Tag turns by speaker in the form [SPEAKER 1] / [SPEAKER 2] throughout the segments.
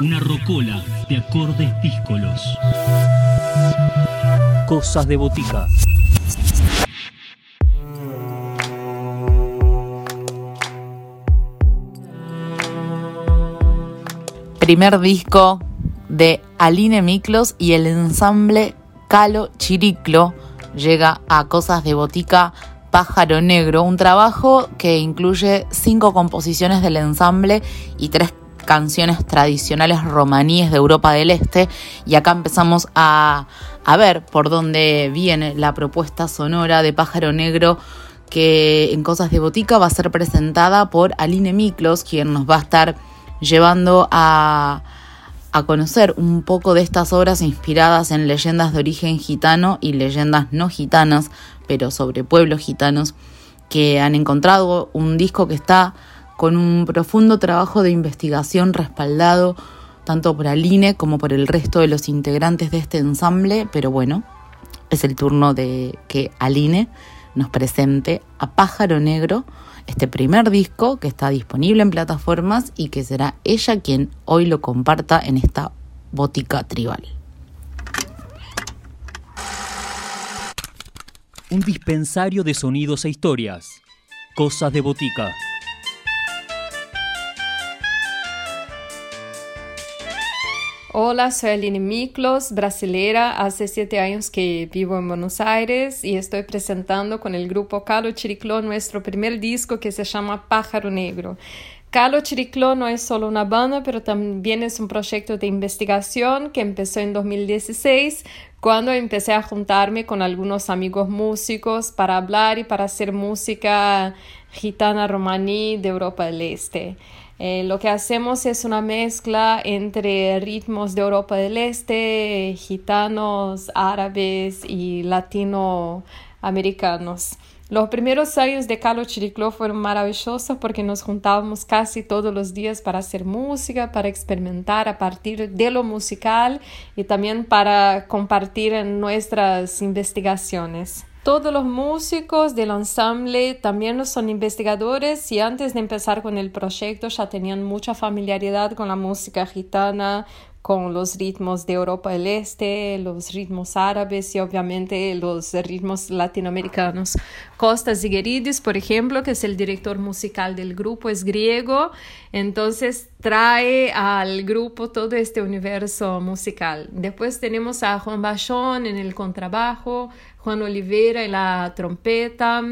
[SPEAKER 1] Una rocola de acordes díscolos. Cosas de botica.
[SPEAKER 2] Primer disco de Aline Miklos y el ensamble Calo Chiriclo llega a Cosas de Botica Pájaro Negro, un trabajo que incluye cinco composiciones del ensamble y tres canciones tradicionales romaníes de Europa del Este. Y acá empezamos a, a ver por dónde viene la propuesta sonora de Pájaro Negro que en Cosas de Botica va a ser presentada por Aline Miklos, quien nos va a estar llevando a a conocer un poco de estas obras inspiradas en leyendas de origen gitano y leyendas no gitanas, pero sobre pueblos gitanos, que han encontrado un disco que está con un profundo trabajo de investigación respaldado tanto por Aline como por el resto de los integrantes de este ensamble, pero bueno, es el turno de que Aline nos presente a Pájaro Negro, este primer disco que está disponible en plataformas y que será ella quien hoy lo comparta en esta botica tribal.
[SPEAKER 1] Un dispensario de sonidos e historias. Cosas de botica.
[SPEAKER 3] Hola, soy Aline Miklos, brasilera. Hace siete años que vivo en Buenos Aires y estoy presentando con el grupo Calo Chiricló nuestro primer disco que se llama Pájaro Negro. Calo Chiricló no es solo una banda, pero también es un proyecto de investigación que empezó en 2016 cuando empecé a juntarme con algunos amigos músicos para hablar y para hacer música gitana romaní de Europa del Este. Eh, lo que hacemos es una mezcla entre ritmos de Europa del Este, gitanos, árabes y latinoamericanos. Los primeros años de Calo Chiricló fueron maravillosos porque nos juntábamos casi todos los días para hacer música, para experimentar a partir de lo musical y también para compartir nuestras investigaciones. Todos los músicos del ensamble también son investigadores y antes de empezar con el proyecto ya tenían mucha familiaridad con la música gitana, con los ritmos de Europa del Este, los ritmos árabes y obviamente los ritmos latinoamericanos. Costas Zigheridis, por ejemplo, que es el director musical del grupo, es griego, entonces trae al grupo todo este universo musical. Después tenemos a Juan Bachón en el contrabajo, Juan Oliveira en la trompeta,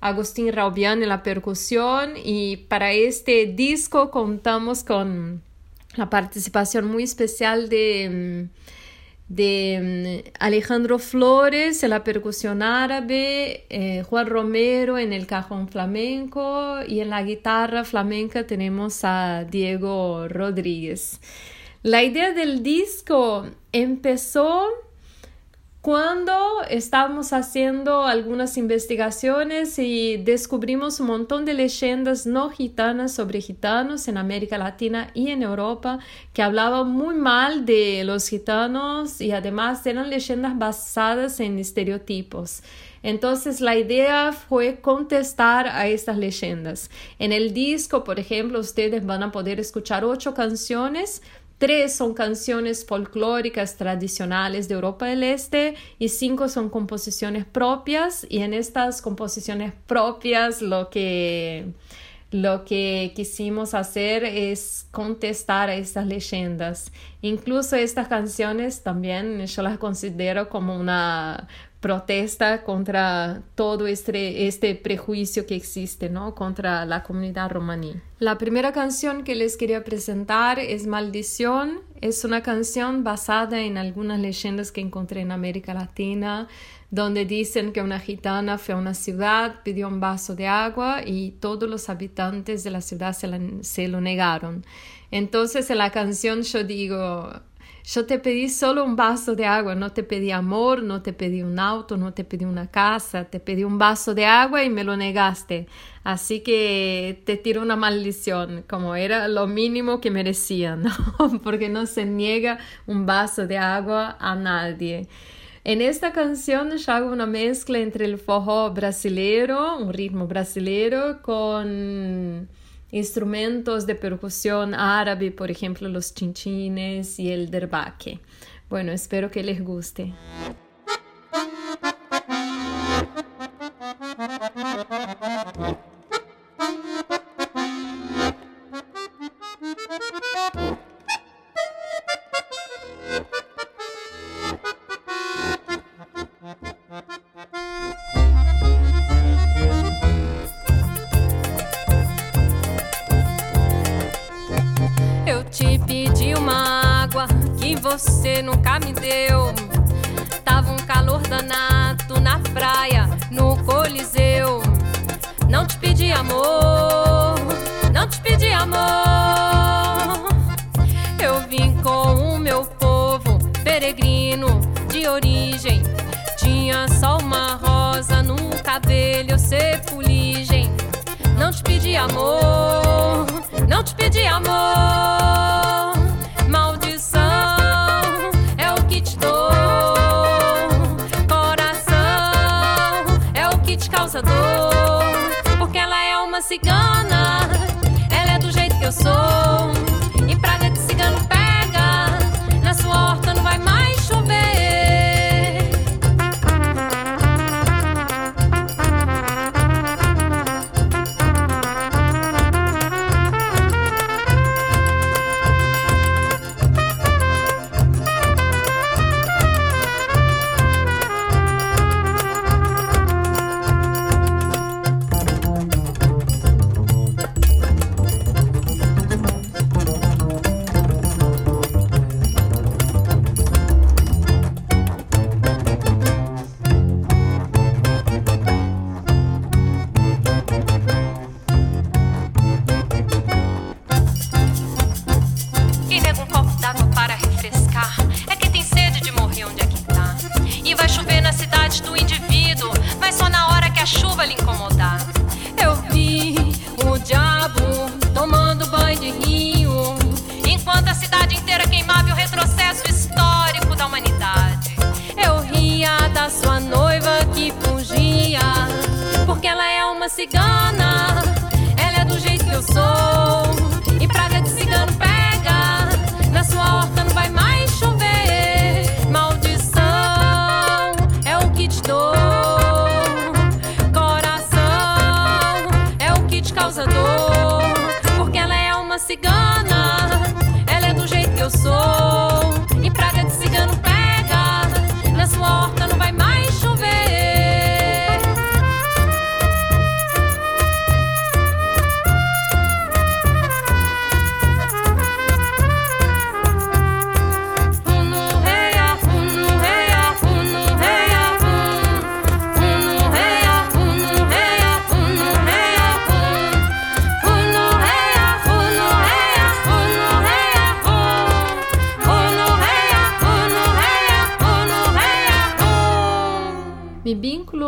[SPEAKER 3] Agustín Raubian en la percusión y para este disco contamos con la participación muy especial de, de mm, Alejandro Flores en la percusión árabe, eh, Juan Romero en el cajón flamenco y en la guitarra flamenca tenemos a Diego Rodríguez. La idea del disco empezó cuando estábamos haciendo algunas investigaciones y descubrimos un montón de leyendas no gitanas sobre gitanos en América Latina y en Europa que hablaban muy mal de los gitanos y además eran leyendas basadas en estereotipos. Entonces la idea fue contestar a estas leyendas. En el disco, por ejemplo, ustedes van a poder escuchar ocho canciones Tres son canciones folclóricas tradicionales de Europa del Este y cinco son composiciones propias y en estas composiciones propias lo que lo que quisimos hacer es contestar a estas leyendas. Incluso estas canciones también yo las considero como una protesta contra todo este, este prejuicio que existe, ¿no? Contra la comunidad romaní. La primera canción que les quería presentar es Maldición. Es una canción basada en algunas leyendas que encontré en América Latina, donde dicen que una gitana fue a una ciudad, pidió un vaso de agua y todos los habitantes de la ciudad se, se lo negaron. Entonces en la canción yo digo, yo te pedí solo un vaso de agua, no te pedí amor, no te pedí un auto, no te pedí una casa, te pedí un vaso de agua y me lo negaste. Así que te tiro una maldición, como era lo mínimo que merecía, ¿no? Porque no se niega un vaso de agua a nadie. En esta canción yo hago una mezcla entre el forró brasileiro, un ritmo brasileiro, con instrumentos de percusión árabe, por ejemplo, los chinchines y el derbaque. Bueno, espero que les guste.
[SPEAKER 4] Porque ela é uma cigana, ela é do jeito que eu sou. Cigana, ela é do jeito que eu sou.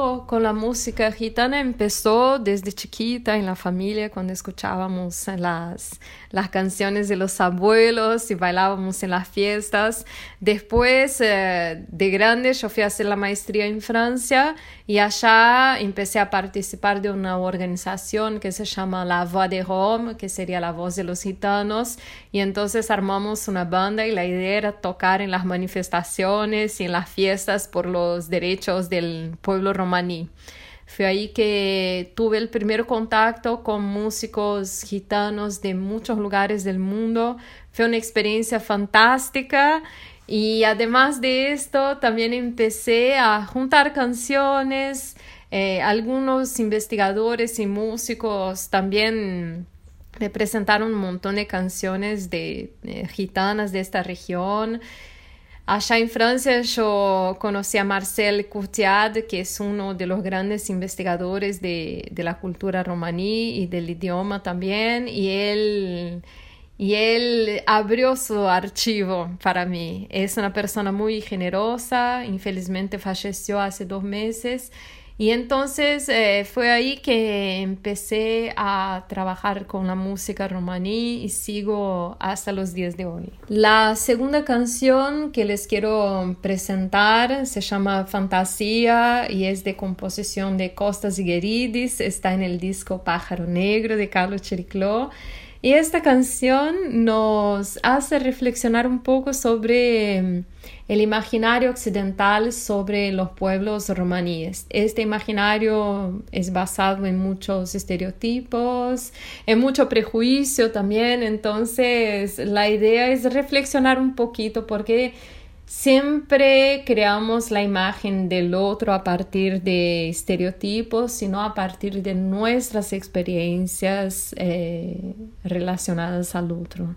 [SPEAKER 3] Con la música gitana empezó desde chiquita en la familia cuando escuchábamos las, las canciones de los abuelos y bailábamos en las fiestas. Después eh, de grande yo fui a hacer la maestría en Francia y allá empecé a participar de una organización que se llama La Voix de Rome, que sería la voz de los gitanos. Y entonces armamos una banda y la idea era tocar en las manifestaciones y en las fiestas por los derechos del pueblo romaní. Fue ahí que tuve el primer contacto con músicos gitanos de muchos lugares del mundo. Fue una experiencia fantástica y además de esto también empecé a juntar canciones. Eh, algunos investigadores y músicos también me presentaron un montón de canciones de eh, gitanas de esta región. Allá en Francia yo conocí a Marcel Courtiad, que es uno de los grandes investigadores de, de la cultura romaní y del idioma también, y él, y él abrió su archivo para mí. Es una persona muy generosa, infelizmente falleció hace dos meses, Y entonces eh, fue ahí que empecé a trabajar con la música romaní y sigo hasta los días de hoy. La segunda canción que les quiero presentar se llama Fantasía y es de composición de Costas Gueridis, está en el disco Pájaro Negro de Carlos Chiricló. Y esta canción nos hace reflexionar un poco sobre mm, el imaginario occidental sobre los pueblos romaníes. Este imaginario es basado en muchos estereotipos, en mucho prejuicio también, entonces la idea es reflexionar un poquito porque Siempre creamos la imagen del otro a partir de estereotipos, sino a partir de nuestras experiencias eh, relacionadas al otro.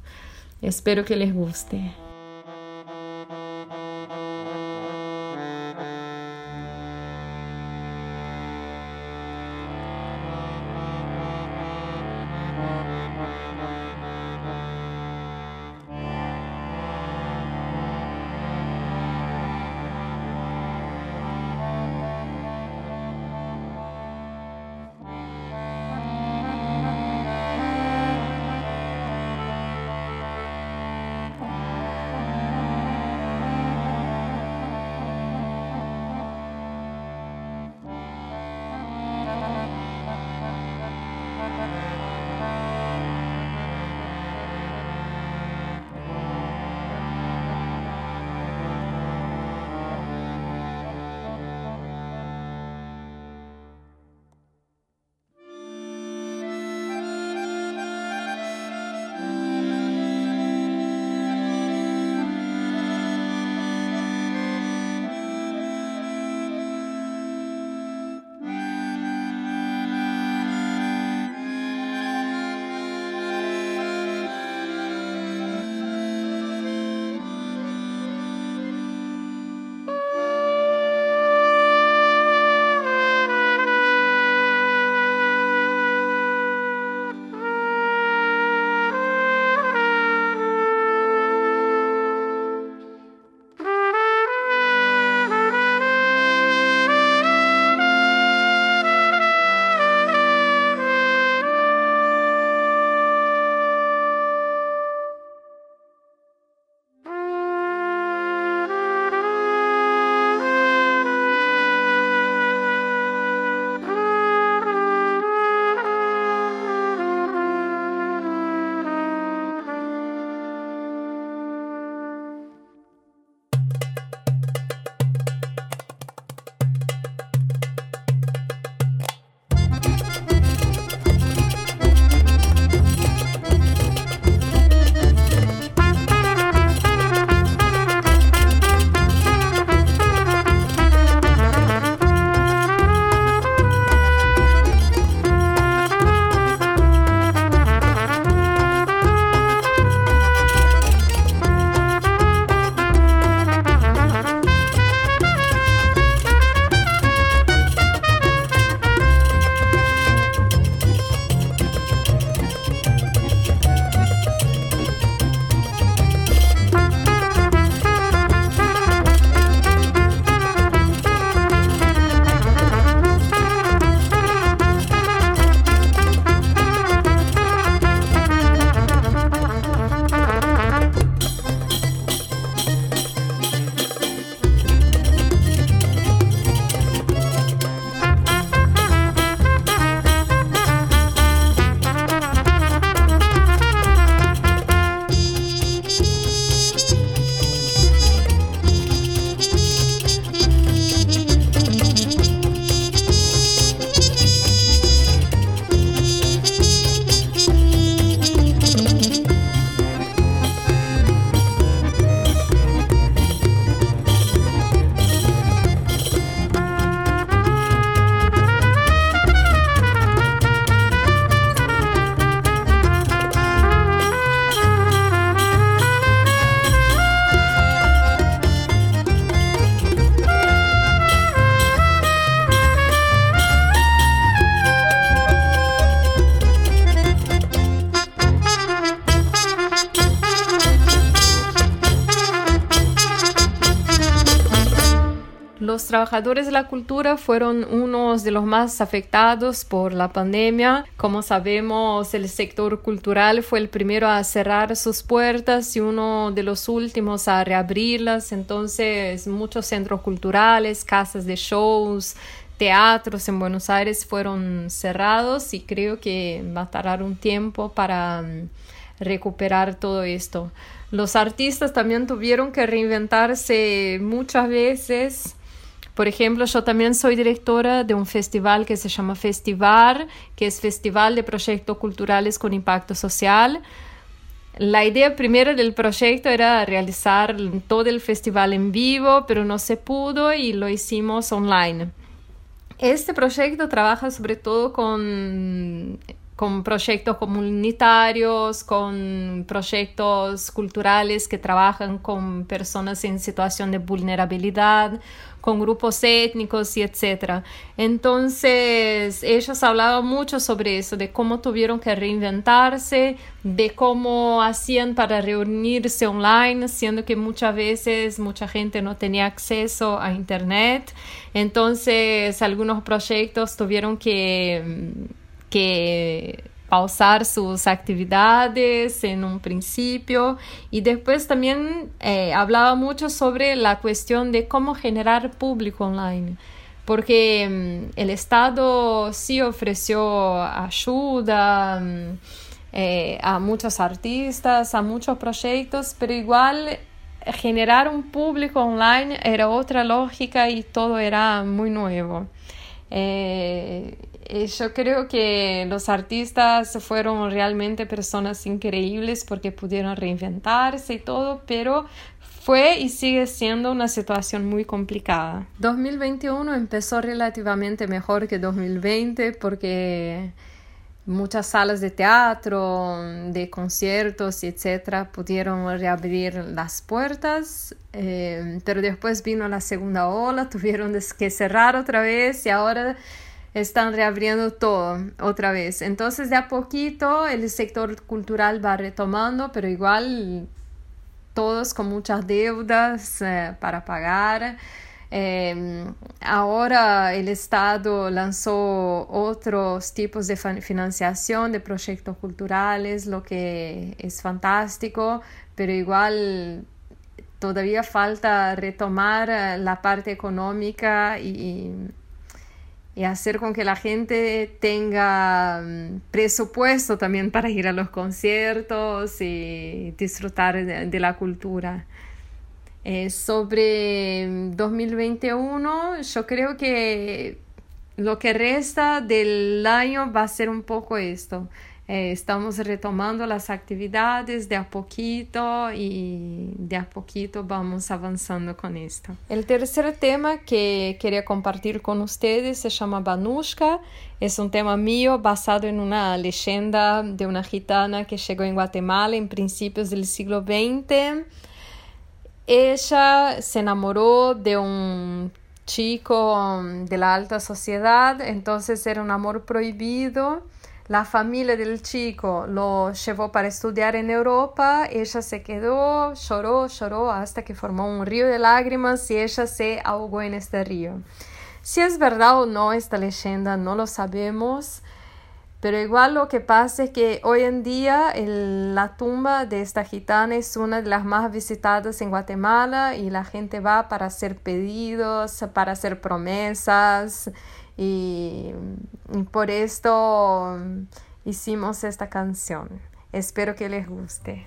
[SPEAKER 3] Espero que les guste. Trabajadores de la cultura fueron unos de los más afectados por la pandemia. Como sabemos, el sector cultural fue el primero a cerrar sus puertas y uno de los últimos a reabrirlas. Entonces, muchos centros culturales, casas de shows, teatros en Buenos Aires fueron cerrados y creo que va a tardar un tiempo para mm, recuperar todo esto. Los artistas también tuvieron que reinventarse muchas veces. Por ejemplo, yo también soy directora de un festival que se llama Festival, que es Festival de Proyectos Culturales con Impacto Social. La idea primera del proyecto era realizar todo el festival en vivo, pero no se pudo y lo hicimos online. Este proyecto trabaja sobre todo con, con proyectos comunitarios, con proyectos culturales que trabajan con personas en situación de vulnerabilidad, con grupos étnicos y etcétera. Entonces, ellos hablaban mucho sobre eso, de cómo tuvieron que reinventarse, de cómo hacían para reunirse online, siendo que muchas veces mucha gente no tenía acceso a Internet. Entonces, algunos proyectos tuvieron que, que pausar sus actividades en un principio y después también eh, hablaba mucho sobre la cuestión de cómo generar público online porque mm, el Estado sí ofreció ayuda mm, eh, a muchos artistas, a muchos proyectos, pero igual generar un público online era otra lógica y todo era muy nuevo. Eh, yo creo que los artistas fueron realmente personas increíbles porque pudieron reinventarse y todo, pero fue y sigue siendo una situación muy complicada. 2021 empezó relativamente mejor que 2020 porque muchas salas de teatro, de conciertos, etcétera, pudieron reabrir las puertas, eh, pero después vino la segunda ola, tuvieron que cerrar otra vez y ahora están reabriendo todo otra vez. Entonces, de a poquito el sector cultural va retomando, pero igual todos con muchas deudas eh, para pagar. Em, ahora el Estado lanzó otros tipos de financiación de proyectos culturales, lo que es fantástico, pero igual todavía falta retomar eh, la parte económica y y hacer con que la gente tenga mm, presupuesto también para ir a los conciertos y disfrutar de, la cultura. Eh, sobre 2021, mm, yo creo que lo que resta del año va a ser un poco esto. Eh, estamos retomando las actividades de a poquito y de a poquito vamos avanzando con esto. El tercer tema que quería compartir con ustedes se llama Banushka. Es un tema mío basado en una leyenda de una gitana que llegó en Guatemala en principios del siglo XX. Ella se enamoró de un chico de la alta sociedad, entonces era un amor prohibido la familia del chico lo llevó para estudiar en Europa, ella se quedó, lloró, lloró hasta que formó un río de lágrimas y ella se ahogó en este río. Si es verdad o no esta leyenda, no lo sabemos, pero igual lo que pasa es que hoy en día la tumba de esta gitana es una de las más visitadas en Guatemala y la gente va para hacer pedidos, para hacer promesas y, por esto hicimos esta canción. Espero que les guste.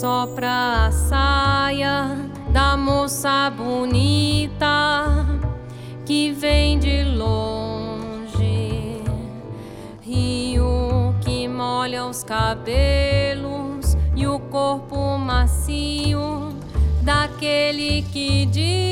[SPEAKER 5] Sopra a saia da moça bonita que vem de longe, rio que molha os cabelos e o corpo macio daquele que diz.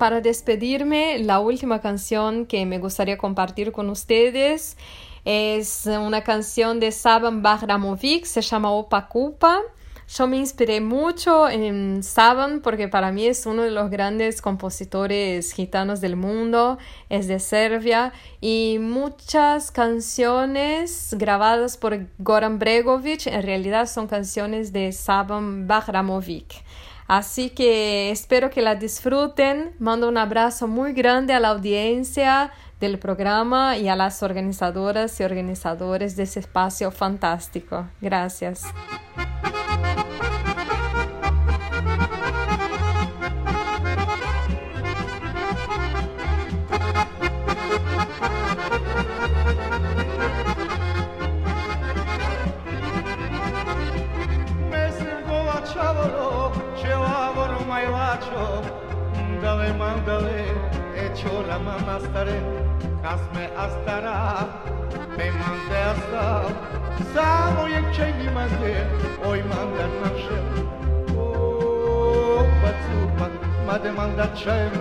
[SPEAKER 3] Para despedirme, la última canción que me gustaría compartir con ustedes es una canción de Saban Bahramovic, se llama Opa Kupa. Yo me inspiré mucho en Saban porque para mí es uno de los grandes compositores gitanos del mundo, es de Serbia y muchas canciones grabadas por Goran Bregovic en realidad son canciones de Saban Bahramovic. Así que espero que la disfruten. Mando un abrazo muy grande a la audiencia del programa y a las organizadoras y organizadores de ese espacio fantástico. Gracias.
[SPEAKER 6] changed.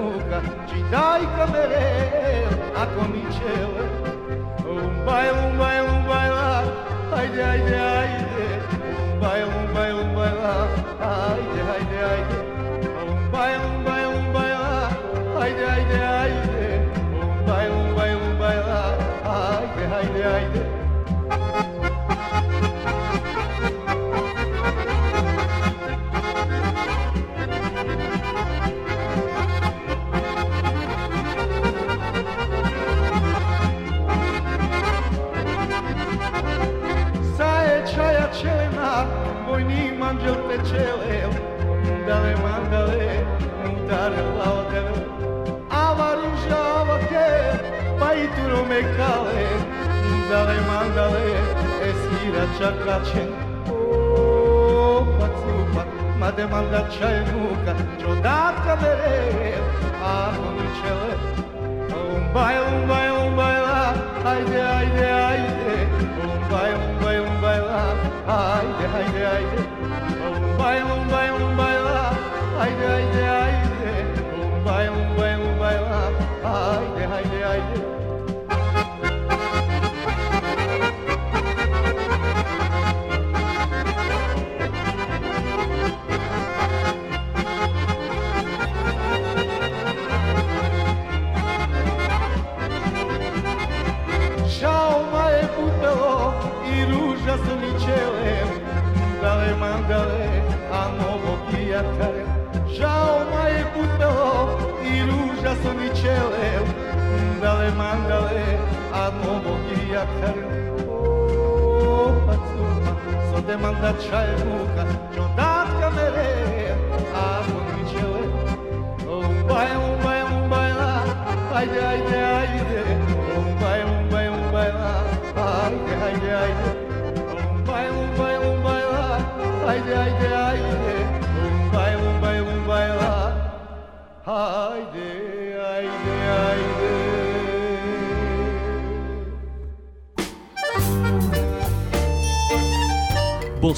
[SPEAKER 6] чакрачен, о, пацупа, мадеманда чаймука, чудатка берем, а помичеле. Лумбай, лумбай, лумбайла, айде, айде, айде, лумбай, лумбай, лумбайла, айде, айде, айде, лумбай, лумбай, лумбайла, айде, айде, айде, лумбай, лумбай, лумбайла, айде. čeleu, mandale, mandale, a momo i jakar. O, pa cuma, so demanda čaje muka,